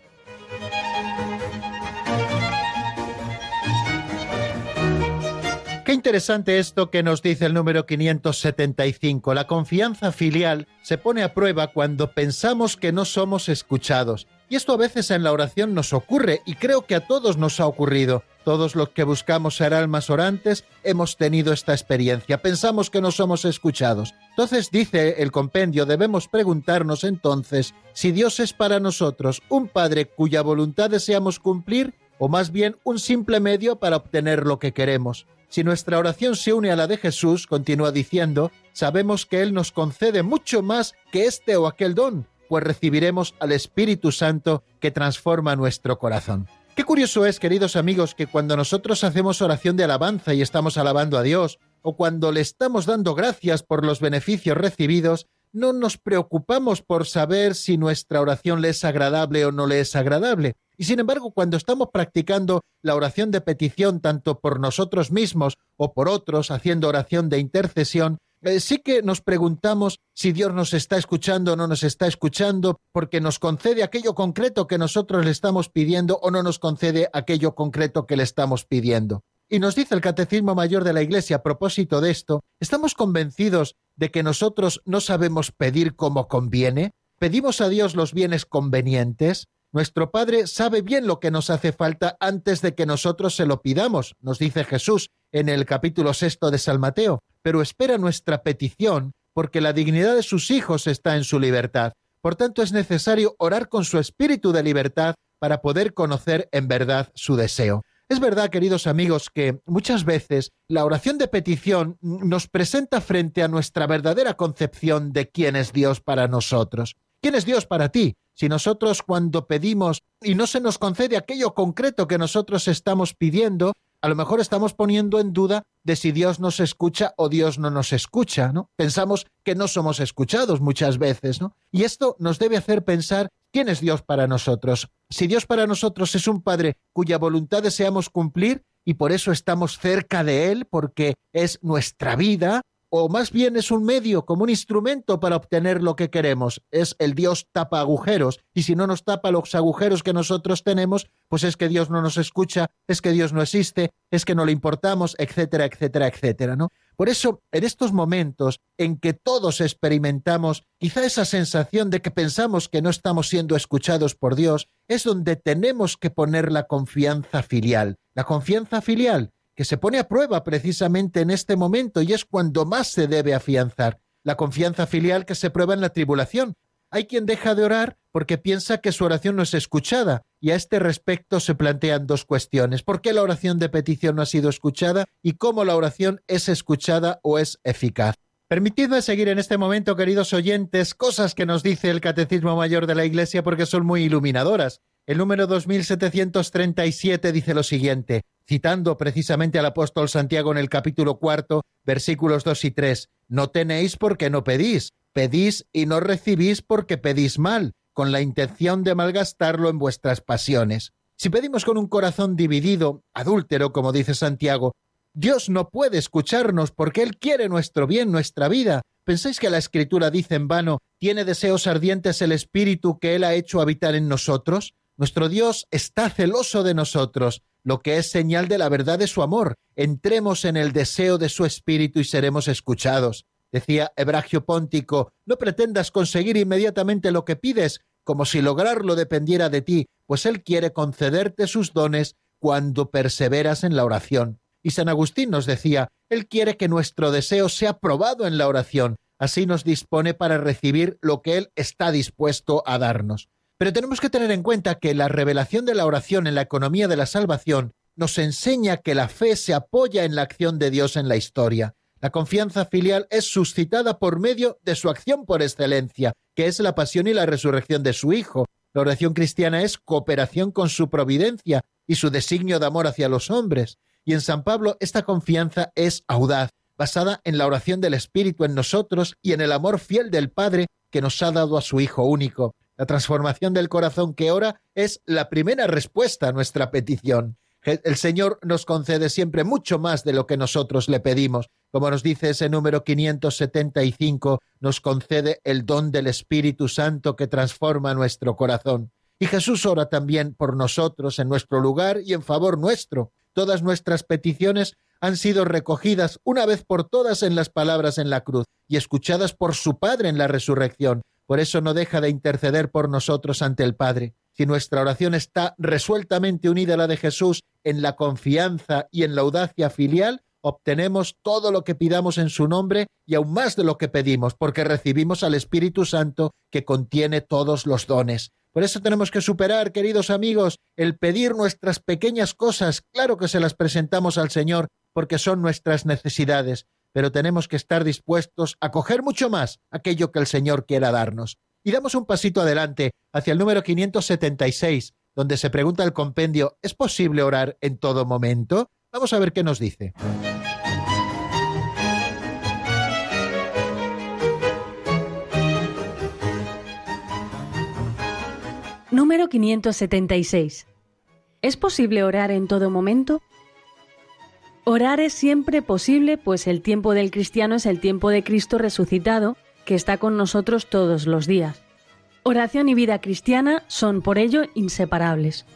Qué interesante esto que nos dice el número 575. La confianza filial se pone a prueba cuando pensamos que no somos escuchados. Y esto a veces en la oración nos ocurre y creo que a todos nos ha ocurrido. Todos los que buscamos ser almas orantes hemos tenido esta experiencia. Pensamos que no somos escuchados. Entonces dice el compendio, debemos preguntarnos entonces si Dios es para nosotros un Padre cuya voluntad deseamos cumplir o más bien un simple medio para obtener lo que queremos. Si nuestra oración se une a la de Jesús, continúa diciendo, sabemos que Él nos concede mucho más que este o aquel don, pues recibiremos al Espíritu Santo que transforma nuestro corazón. Qué curioso es, queridos amigos, que cuando nosotros hacemos oración de alabanza y estamos alabando a Dios, o cuando le estamos dando gracias por los beneficios recibidos, no nos preocupamos por saber si nuestra oración le es agradable o no le es agradable. Y sin embargo, cuando estamos practicando la oración de petición tanto por nosotros mismos o por otros, haciendo oración de intercesión, eh, sí que nos preguntamos si Dios nos está escuchando o no nos está escuchando, porque nos concede aquello concreto que nosotros le estamos pidiendo o no nos concede aquello concreto que le estamos pidiendo. Y nos dice el Catecismo Mayor de la Iglesia a propósito de esto, ¿estamos convencidos de que nosotros no sabemos pedir como conviene? ¿Pedimos a Dios los bienes convenientes? Nuestro Padre sabe bien lo que nos hace falta antes de que nosotros se lo pidamos, nos dice Jesús en el capítulo sexto de San Mateo, pero espera nuestra petición porque la dignidad de sus hijos está en su libertad. Por tanto, es necesario orar con su espíritu de libertad para poder conocer en verdad su deseo. Es verdad, queridos amigos, que muchas veces la oración de petición nos presenta frente a nuestra verdadera concepción de quién es Dios para nosotros. ¿Quién es Dios para ti? Si nosotros cuando pedimos y no se nos concede aquello concreto que nosotros estamos pidiendo, a lo mejor estamos poniendo en duda de si Dios nos escucha o Dios no nos escucha, ¿no? Pensamos que no somos escuchados muchas veces, ¿no? Y esto nos debe hacer pensar quién es Dios para nosotros. Si Dios para nosotros es un Padre cuya voluntad deseamos cumplir y por eso estamos cerca de Él, porque es nuestra vida, o más bien es un medio, como un instrumento para obtener lo que queremos. Es el Dios tapa agujeros, y si no nos tapa los agujeros que nosotros tenemos, pues es que Dios no nos escucha, es que Dios no existe, es que no le importamos, etcétera, etcétera, etcétera, ¿no? Por eso, en estos momentos en que todos experimentamos quizá esa sensación de que pensamos que no estamos siendo escuchados por Dios, es donde tenemos que poner la confianza filial. La confianza filial que se pone a prueba precisamente en este momento y es cuando más se debe afianzar. La confianza filial que se prueba en la tribulación. Hay quien deja de orar porque piensa que su oración no es escuchada y a este respecto se plantean dos cuestiones. ¿Por qué la oración de petición no ha sido escuchada y cómo la oración es escuchada o es eficaz? Permitidme seguir en este momento, queridos oyentes, cosas que nos dice el Catecismo Mayor de la Iglesia porque son muy iluminadoras. El número 2737 dice lo siguiente, citando precisamente al apóstol Santiago en el capítulo cuarto, versículos 2 y 3, No tenéis porque no pedís, pedís y no recibís porque pedís mal, con la intención de malgastarlo en vuestras pasiones. Si pedimos con un corazón dividido, adúltero, como dice Santiago, Dios no puede escucharnos porque Él quiere nuestro bien, nuestra vida. ¿Pensáis que la Escritura dice en vano, ¿tiene deseos ardientes el Espíritu que Él ha hecho habitar en nosotros? Nuestro Dios está celoso de nosotros, lo que es señal de la verdad de su amor. Entremos en el deseo de su espíritu y seremos escuchados. Decía Ebragio Póntico, no pretendas conseguir inmediatamente lo que pides, como si lograrlo dependiera de ti, pues Él quiere concederte sus dones cuando perseveras en la oración. Y San Agustín nos decía, Él quiere que nuestro deseo sea probado en la oración, así nos dispone para recibir lo que Él está dispuesto a darnos. Pero tenemos que tener en cuenta que la revelación de la oración en la economía de la salvación nos enseña que la fe se apoya en la acción de Dios en la historia. La confianza filial es suscitada por medio de su acción por excelencia, que es la pasión y la resurrección de su Hijo. La oración cristiana es cooperación con su providencia y su designio de amor hacia los hombres. Y en San Pablo esta confianza es audaz, basada en la oración del Espíritu en nosotros y en el amor fiel del Padre que nos ha dado a su Hijo único. La transformación del corazón que ora es la primera respuesta a nuestra petición. El Señor nos concede siempre mucho más de lo que nosotros le pedimos. Como nos dice ese número 575, nos concede el don del Espíritu Santo que transforma nuestro corazón. Y Jesús ora también por nosotros en nuestro lugar y en favor nuestro. Todas nuestras peticiones han sido recogidas una vez por todas en las palabras en la cruz y escuchadas por su Padre en la resurrección. Por eso no deja de interceder por nosotros ante el Padre. Si nuestra oración está resueltamente unida a la de Jesús en la confianza y en la audacia filial, obtenemos todo lo que pidamos en su nombre y aún más de lo que pedimos, porque recibimos al Espíritu Santo que contiene todos los dones. Por eso tenemos que superar, queridos amigos, el pedir nuestras pequeñas cosas. Claro que se las presentamos al Señor porque son nuestras necesidades, pero tenemos que estar dispuestos a coger mucho más aquello que el Señor quiera darnos. Y damos un pasito adelante hacia el número 576, donde se pregunta el compendio, ¿es posible orar en todo momento? Vamos a ver qué nos dice. Número 576. ¿Es posible orar en todo momento? Orar es siempre posible, pues el tiempo del cristiano es el tiempo de Cristo resucitado, que está con nosotros todos los días. Oración y vida cristiana son por ello inseparables.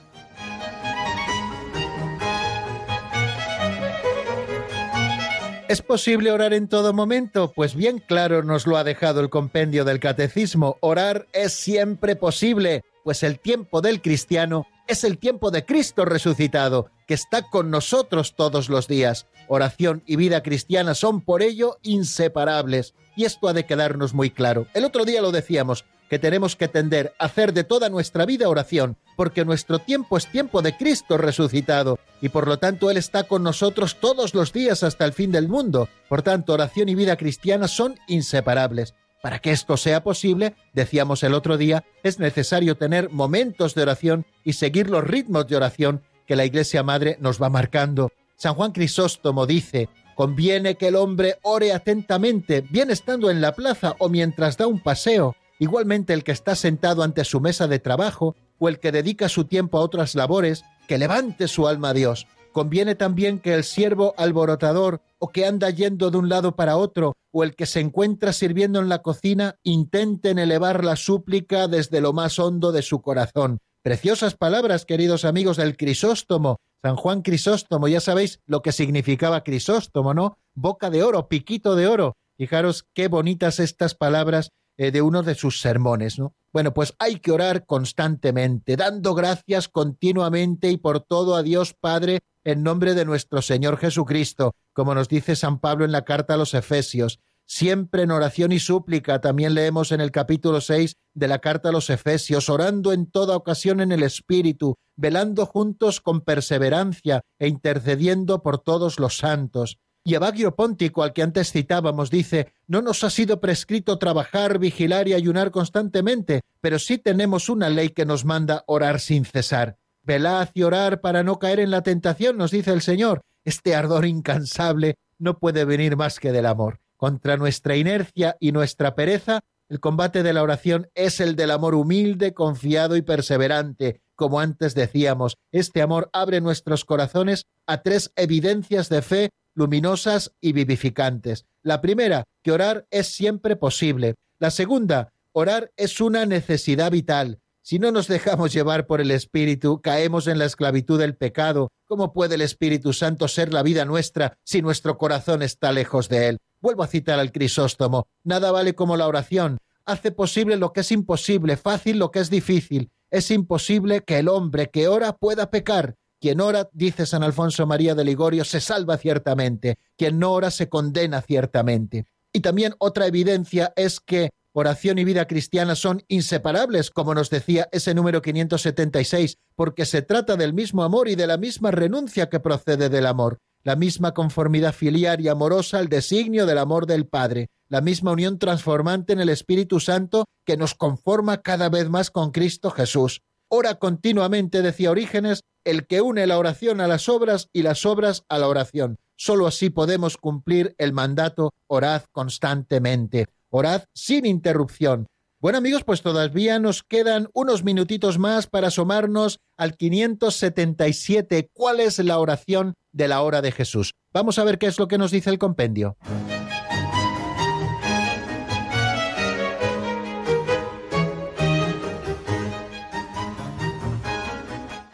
¿Es posible orar en todo momento? Pues bien claro nos lo ha dejado el compendio del catecismo. Orar es siempre posible. Pues el tiempo del cristiano es el tiempo de Cristo resucitado, que está con nosotros todos los días. Oración y vida cristiana son por ello inseparables. Y esto ha de quedarnos muy claro. El otro día lo decíamos, que tenemos que tender a hacer de toda nuestra vida oración, porque nuestro tiempo es tiempo de Cristo resucitado, y por lo tanto Él está con nosotros todos los días hasta el fin del mundo. Por tanto, oración y vida cristiana son inseparables. Para que esto sea posible, decíamos el otro día, es necesario tener momentos de oración y seguir los ritmos de oración que la Iglesia Madre nos va marcando. San Juan Crisóstomo dice, conviene que el hombre ore atentamente, bien estando en la plaza o mientras da un paseo, Igualmente el que está sentado ante su mesa de trabajo o el que dedica su tiempo a otras labores, que levante su alma a Dios. Conviene también que el siervo alborotador o que anda yendo de un lado para otro o el que se encuentra sirviendo en la cocina intenten elevar la súplica desde lo más hondo de su corazón. Preciosas palabras, queridos amigos del Crisóstomo. San Juan Crisóstomo, ya sabéis lo que significaba Crisóstomo, ¿no? Boca de oro, piquito de oro. Fijaros qué bonitas estas palabras eh, de uno de sus sermones, ¿no? Bueno, pues hay que orar constantemente, dando gracias continuamente y por todo a Dios Padre en nombre de nuestro Señor Jesucristo, como nos dice San Pablo en la carta a los Efesios. Siempre en oración y súplica, también leemos en el capítulo 6 de la carta a los Efesios, orando en toda ocasión en el Espíritu, velando juntos con perseverancia e intercediendo por todos los santos y Abagio Póntico, al que antes citábamos, dice, no nos ha sido prescrito trabajar, vigilar y ayunar constantemente, pero sí tenemos una ley que nos manda orar sin cesar. Velad y orar para no caer en la tentación, nos dice el Señor. Este ardor incansable no puede venir más que del amor. Contra nuestra inercia y nuestra pereza, el combate de la oración es el del amor humilde, confiado y perseverante. Como antes decíamos, este amor abre nuestros corazones a tres evidencias de fe luminosas y vivificantes. La primera, que orar es siempre posible. La segunda, orar es una necesidad vital. Si no nos dejamos llevar por el Espíritu, caemos en la esclavitud del pecado. ¿Cómo puede el Espíritu Santo ser la vida nuestra si nuestro corazón está lejos de él? Vuelvo a citar al Crisóstomo. Nada vale como la oración. Hace posible lo que es imposible, fácil lo que es difícil. Es imposible que el hombre que ora pueda pecar. Quien ora, dice San Alfonso María de Ligorio, se salva ciertamente. Quien no ora se condena ciertamente. Y también otra evidencia es que oración y vida cristiana son inseparables, como nos decía ese número 576, porque se trata del mismo amor y de la misma renuncia que procede del amor, la misma conformidad filial y amorosa al designio del amor del Padre, la misma unión transformante en el Espíritu Santo que nos conforma cada vez más con Cristo Jesús. Ora continuamente, decía Orígenes, el que une la oración a las obras y las obras a la oración. Solo así podemos cumplir el mandato orad constantemente, orad sin interrupción. Bueno amigos, pues todavía nos quedan unos minutitos más para asomarnos al 577. ¿Cuál es la oración de la hora de Jesús? Vamos a ver qué es lo que nos dice el compendio.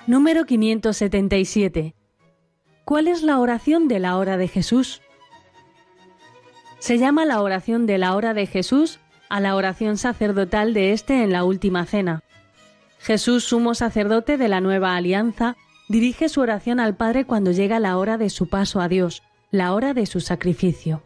Número 577. ¿Cuál es la oración de la hora de Jesús? Se llama la oración de la hora de Jesús a la oración sacerdotal de éste en la última cena. Jesús, sumo sacerdote de la nueva alianza, dirige su oración al Padre cuando llega la hora de su paso a Dios, la hora de su sacrificio.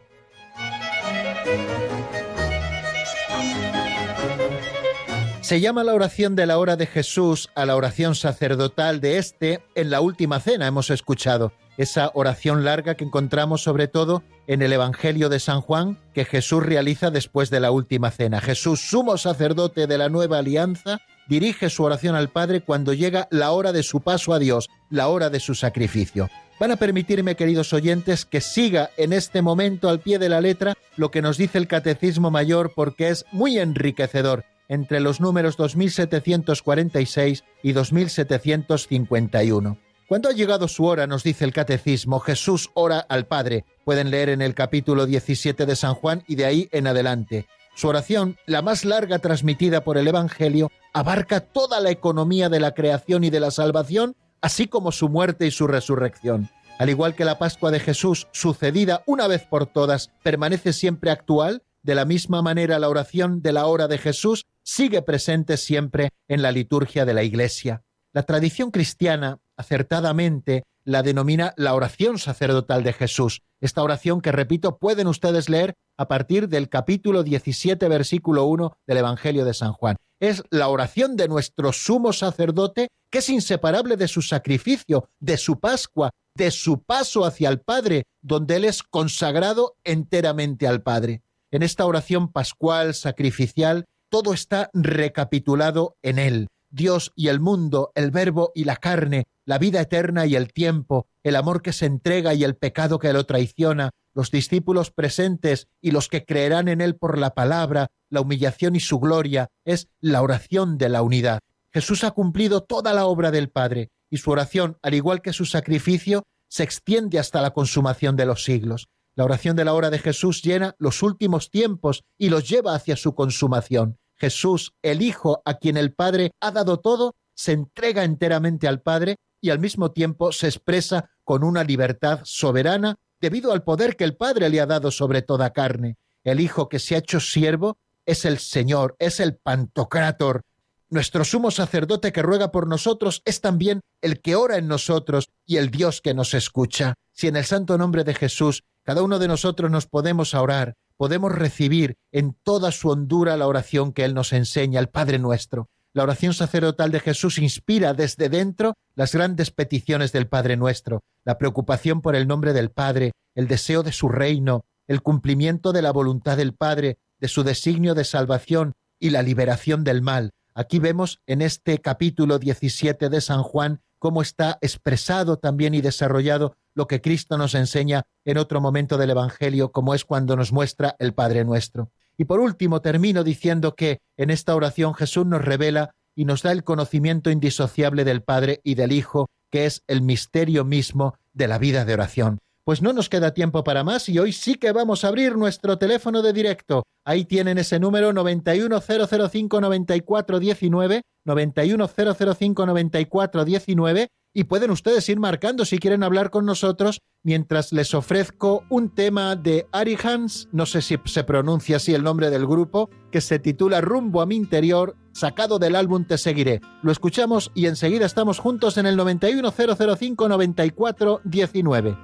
Se llama la oración de la hora de Jesús a la oración sacerdotal de este en la última cena, hemos escuchado. Esa oración larga que encontramos sobre todo en el Evangelio de San Juan que Jesús realiza después de la última cena. Jesús, sumo sacerdote de la nueva alianza, dirige su oración al Padre cuando llega la hora de su paso a Dios, la hora de su sacrificio. Van a permitirme, queridos oyentes, que siga en este momento al pie de la letra lo que nos dice el Catecismo Mayor porque es muy enriquecedor entre los números 2746 y 2751. Cuando ha llegado su hora, nos dice el catecismo, Jesús ora al Padre. Pueden leer en el capítulo 17 de San Juan y de ahí en adelante. Su oración, la más larga transmitida por el Evangelio, abarca toda la economía de la creación y de la salvación, así como su muerte y su resurrección. Al igual que la Pascua de Jesús, sucedida una vez por todas, permanece siempre actual, de la misma manera la oración de la hora de Jesús sigue presente siempre en la liturgia de la Iglesia. La tradición cristiana, acertadamente, la denomina la oración sacerdotal de Jesús. Esta oración que, repito, pueden ustedes leer a partir del capítulo 17, versículo 1 del Evangelio de San Juan. Es la oración de nuestro sumo sacerdote que es inseparable de su sacrificio, de su Pascua, de su paso hacia el Padre, donde Él es consagrado enteramente al Padre. En esta oración pascual, sacrificial, todo está recapitulado en Él. Dios y el mundo, el verbo y la carne, la vida eterna y el tiempo, el amor que se entrega y el pecado que lo traiciona, los discípulos presentes y los que creerán en Él por la palabra, la humillación y su gloria, es la oración de la unidad. Jesús ha cumplido toda la obra del Padre, y su oración, al igual que su sacrificio, se extiende hasta la consumación de los siglos. La oración de la hora de Jesús llena los últimos tiempos y los lleva hacia su consumación. Jesús, el Hijo a quien el Padre ha dado todo, se entrega enteramente al Padre y al mismo tiempo se expresa con una libertad soberana debido al poder que el Padre le ha dado sobre toda carne. El Hijo que se ha hecho siervo es el Señor, es el Pantocrátor. Nuestro sumo sacerdote que ruega por nosotros es también el que ora en nosotros y el Dios que nos escucha. Si en el santo nombre de Jesús cada uno de nosotros nos podemos orar, podemos recibir en toda su hondura la oración que Él nos enseña, el Padre nuestro. La oración sacerdotal de Jesús inspira desde dentro las grandes peticiones del Padre nuestro, la preocupación por el nombre del Padre, el deseo de su reino, el cumplimiento de la voluntad del Padre, de su designio de salvación y la liberación del mal. Aquí vemos en este capítulo 17 de San Juan cómo está expresado también y desarrollado lo que Cristo nos enseña en otro momento del Evangelio, como es cuando nos muestra el Padre nuestro. Y por último, termino diciendo que en esta oración Jesús nos revela y nos da el conocimiento indisociable del Padre y del Hijo, que es el misterio mismo de la vida de oración. Pues no nos queda tiempo para más y hoy sí que vamos a abrir nuestro teléfono de directo. Ahí tienen ese número 910059419, 910059419 y pueden ustedes ir marcando si quieren hablar con nosotros mientras les ofrezco un tema de Ari Hans, no sé si se pronuncia así el nombre del grupo, que se titula Rumbo a mi interior, sacado del álbum Te seguiré. Lo escuchamos y enseguida estamos juntos en el 910059419.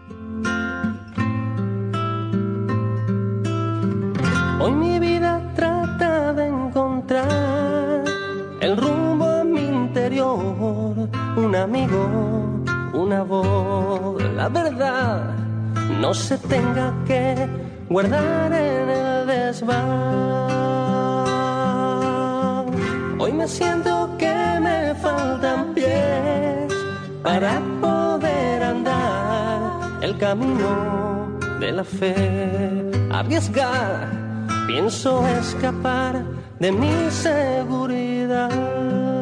Hoy mi vida trata de encontrar el rumbo un amigo, una voz, la verdad no se tenga que guardar en el desván. Hoy me siento que me faltan pies para poder andar el camino de la fe, arriesgar, pienso escapar de mi seguridad.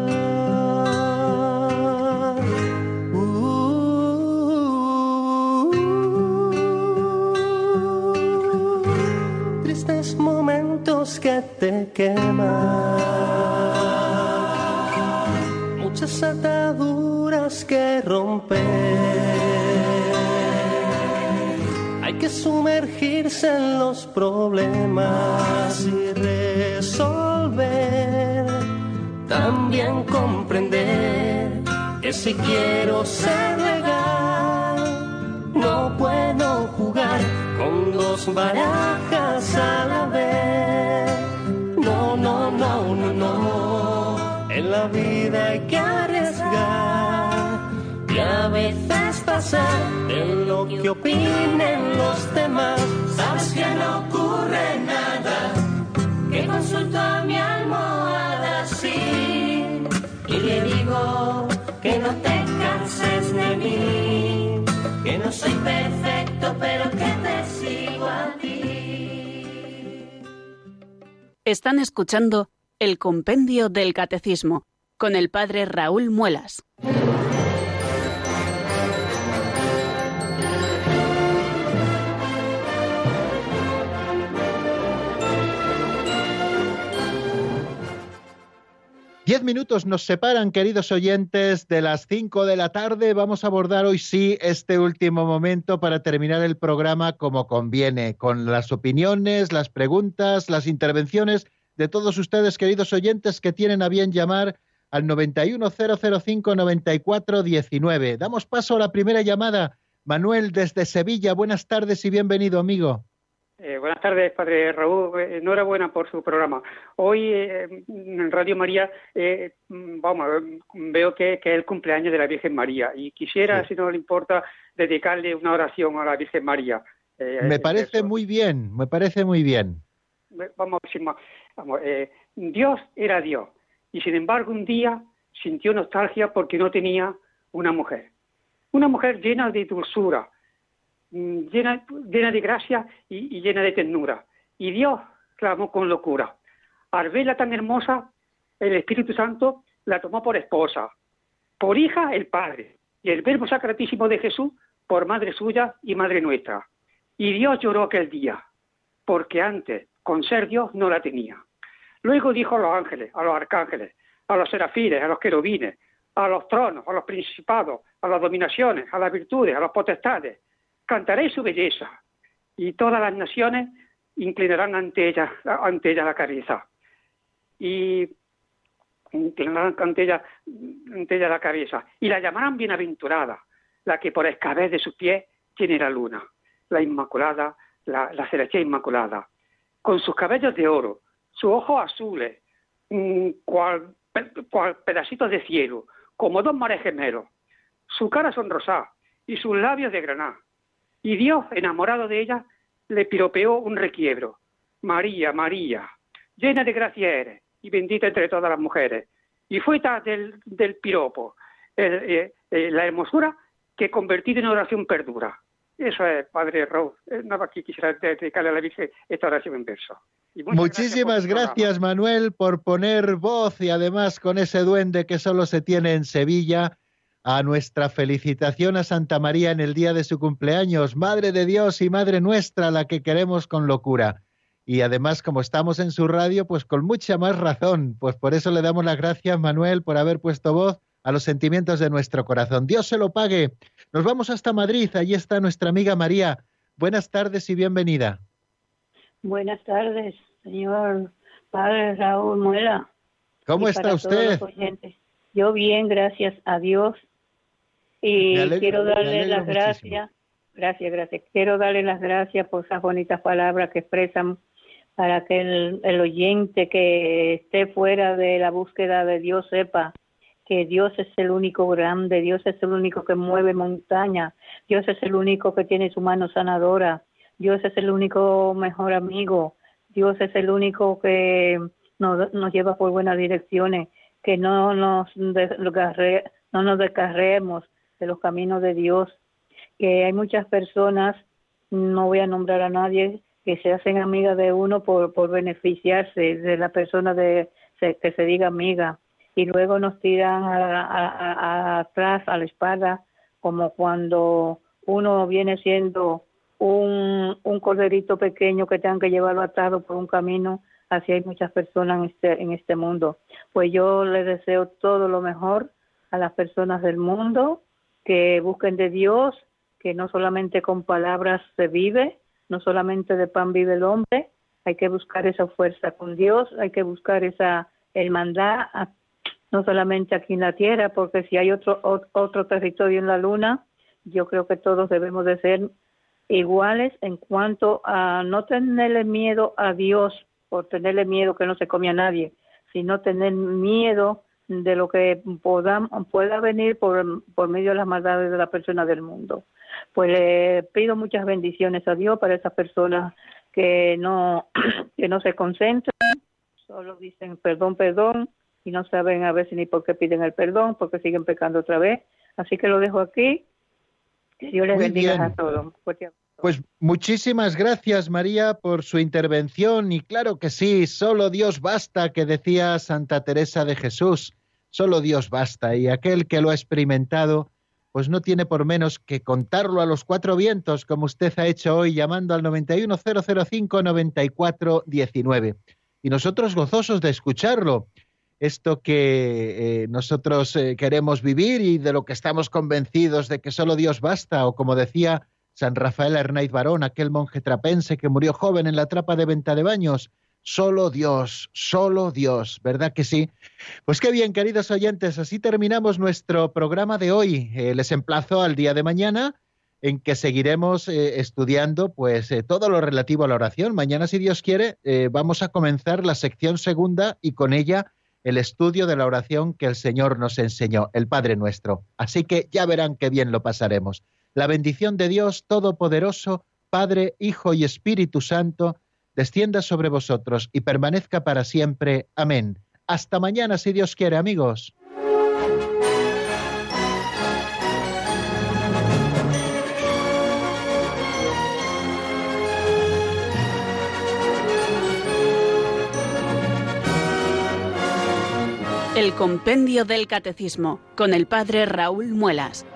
Que te queman, muchas ataduras que romper. Hay que sumergirse en los problemas y resolver. También comprender que si quiero ser legal, no puedo con dos barajas a la vez. No, no, no, no, no. En la vida hay que arriesgar y a veces pasar en lo que opinen los demás. Sabes que no ocurre nada, que consulto a mi almohada sí y le digo que no te canses de mí, que no soy perfecto, pero que Están escuchando el Compendio del Catecismo con el Padre Raúl Muelas. Diez minutos nos separan, queridos oyentes, de las cinco de la tarde. Vamos a abordar hoy sí este último momento para terminar el programa como conviene, con las opiniones, las preguntas, las intervenciones de todos ustedes, queridos oyentes, que tienen a bien llamar al 910059419. Damos paso a la primera llamada. Manuel desde Sevilla, buenas tardes y bienvenido, amigo. Eh, buenas tardes, padre Raúl. Eh, enhorabuena por su programa. Hoy eh, en Radio María, vamos, veo que, es el cumpleaños de la Virgen María y quisiera, si no le importa, dedicarle una oración a la Virgen María. me parece muy bien, me parece muy bien. Vamos, vamos Dios era Dios y sin embargo un día sintió nostalgia porque no tenía una mujer. Una mujer llena de dulzura, Mm, llena, llena de gracia y, llena de ternura. Y Dios clamó con locura. Al verla tan hermosa, el Espíritu Santo la tomó por esposa, por hija el Padre, y el Verbo Sacratísimo de Jesús por madre suya y madre nuestra. Y Dios lloró aquel día, porque antes, con ser Dios, no la tenía. Luego dijo a los ángeles, a los arcángeles, a los serafines, a los querubines, a los tronos, a los principados, a las dominaciones, a las virtudes, a los potestades, cantaré su belleza y todas las naciones inclinarán ante ella, ante ella la cabeza. Y inclinarán ante ella, ante ella la cabeza. Y la llamarán bienaventurada, la que por escabez de sus pies tiene la luna, la inmaculada, la, la inmaculada. Con sus cabellos de oro, sus ojos azules, mm, cual, cual pedacitos de cielo, como dos mares gemelos. Su cara sonrosada y sus labios de granada y Dios, enamorado de ella, le piropeó un requiebro. María, María, llena de gracia eres y bendita entre todas las mujeres. Y fue tal del, piropo eh, eh, la hermosura que convertida en oración perdura. Eso es, Padre Raúl. Eh, nada más que quisiera dedicarle a la Virgen esta oración en verso. Muchísimas gracias, Manuel, por poner voz y además con ese duende que solo se tiene en Sevilla a nuestra felicitación a Santa María en el día de su cumpleaños, Madre de Dios y Madre nuestra, la que queremos con locura. Y además, como estamos en su radio, pues con mucha más razón. Pues por eso le damos las gracias, Manuel, por haber puesto voz a los sentimientos de nuestro corazón. Dios se lo pague. Nos vamos hasta Madrid. Allí está nuestra amiga María. Buenas tardes y bienvenida. Buenas tardes, señor Padre Raúl Muela. ¿Cómo está usted? Yo bien, gracias a Dios. Y quiero darle las gracias, gracias, gracias. Quiero darle las gracias por esas bonitas palabras que expresan para que el, oyente que esté fuera de la búsqueda de Dios sepa que Dios es el único grande, Dios es el único que mueve montaña, Dios es el único que tiene su mano sanadora, Dios es el único mejor amigo, Dios es el único que nos, nos lleva por buenas direcciones, que no nos, no nos descarremos, de los caminos de Dios, que hay muchas personas, no voy a nombrar a nadie, que se hacen amigas de uno por, por beneficiarse de la persona de, que se diga amiga y luego nos tiran a, atrás, a la espalda, como cuando uno viene siendo un, un corderito pequeño que tengan que llevarlo atado por un camino, así hay muchas personas en este, en este mundo. Pues yo les deseo todo lo mejor a las personas del mundo que busquen de Dios, que no solamente con palabras se vive, no solamente de pan vive el hombre, hay que buscar esa fuerza con Dios, hay que buscar esa hermandad, no solamente aquí en la tierra, porque si hay otro, otro territorio en la luna, yo creo que todos debemos de ser iguales en cuanto a no tenerle miedo a Dios por tenerle miedo que no se come a nadie, sino tener miedo de lo que pueda venir por, por medio de las maldades de la persona del mundo. Pues le pido muchas bendiciones a Dios para esas personas que no, que no se concentran, solo dicen perdón, perdón, y no saben a veces ni por qué piden el perdón, porque siguen pecando otra vez. Así que lo dejo aquí. Que Dios les bendiga a todos. Pues muchísimas gracias María por su intervención. Y claro que sí, solo Dios basta, que decía Santa Teresa de Jesús, solo Dios basta. Y aquel que lo ha experimentado pues no tiene por menos que contarlo a los cuatro vientos como usted ha hecho hoy llamando al 910059419 y nosotros gozosos de escucharlo. Esto que eh, nosotros eh, queremos vivir y de lo que estamos convencidos de que solo Dios basta o como decía San Rafael Arnaiz Barón, aquel monje trapense que murió joven en la trapa de venta de baños. solo Dios, solo Dios, ¿verdad que sí? Pues qué bien, queridos oyentes, así terminamos nuestro programa de hoy. Eh, les emplazo al día de mañana en que seguiremos eh, estudiando pues eh, todo lo relativo a la oración. Mañana, si Dios quiere, vamos a comenzar la sección segunda y con ella el estudio de la oración que el Señor nos enseñó, el Padre nuestro. Así que ya verán qué bien lo pasaremos. La bendición de Dios Todopoderoso, Padre, Hijo y Espíritu Santo, descienda sobre vosotros y permanezca para siempre. Amén. Hasta mañana, si Dios quiere, amigos. El Compendio del Catecismo con el Padre Raúl Muelas.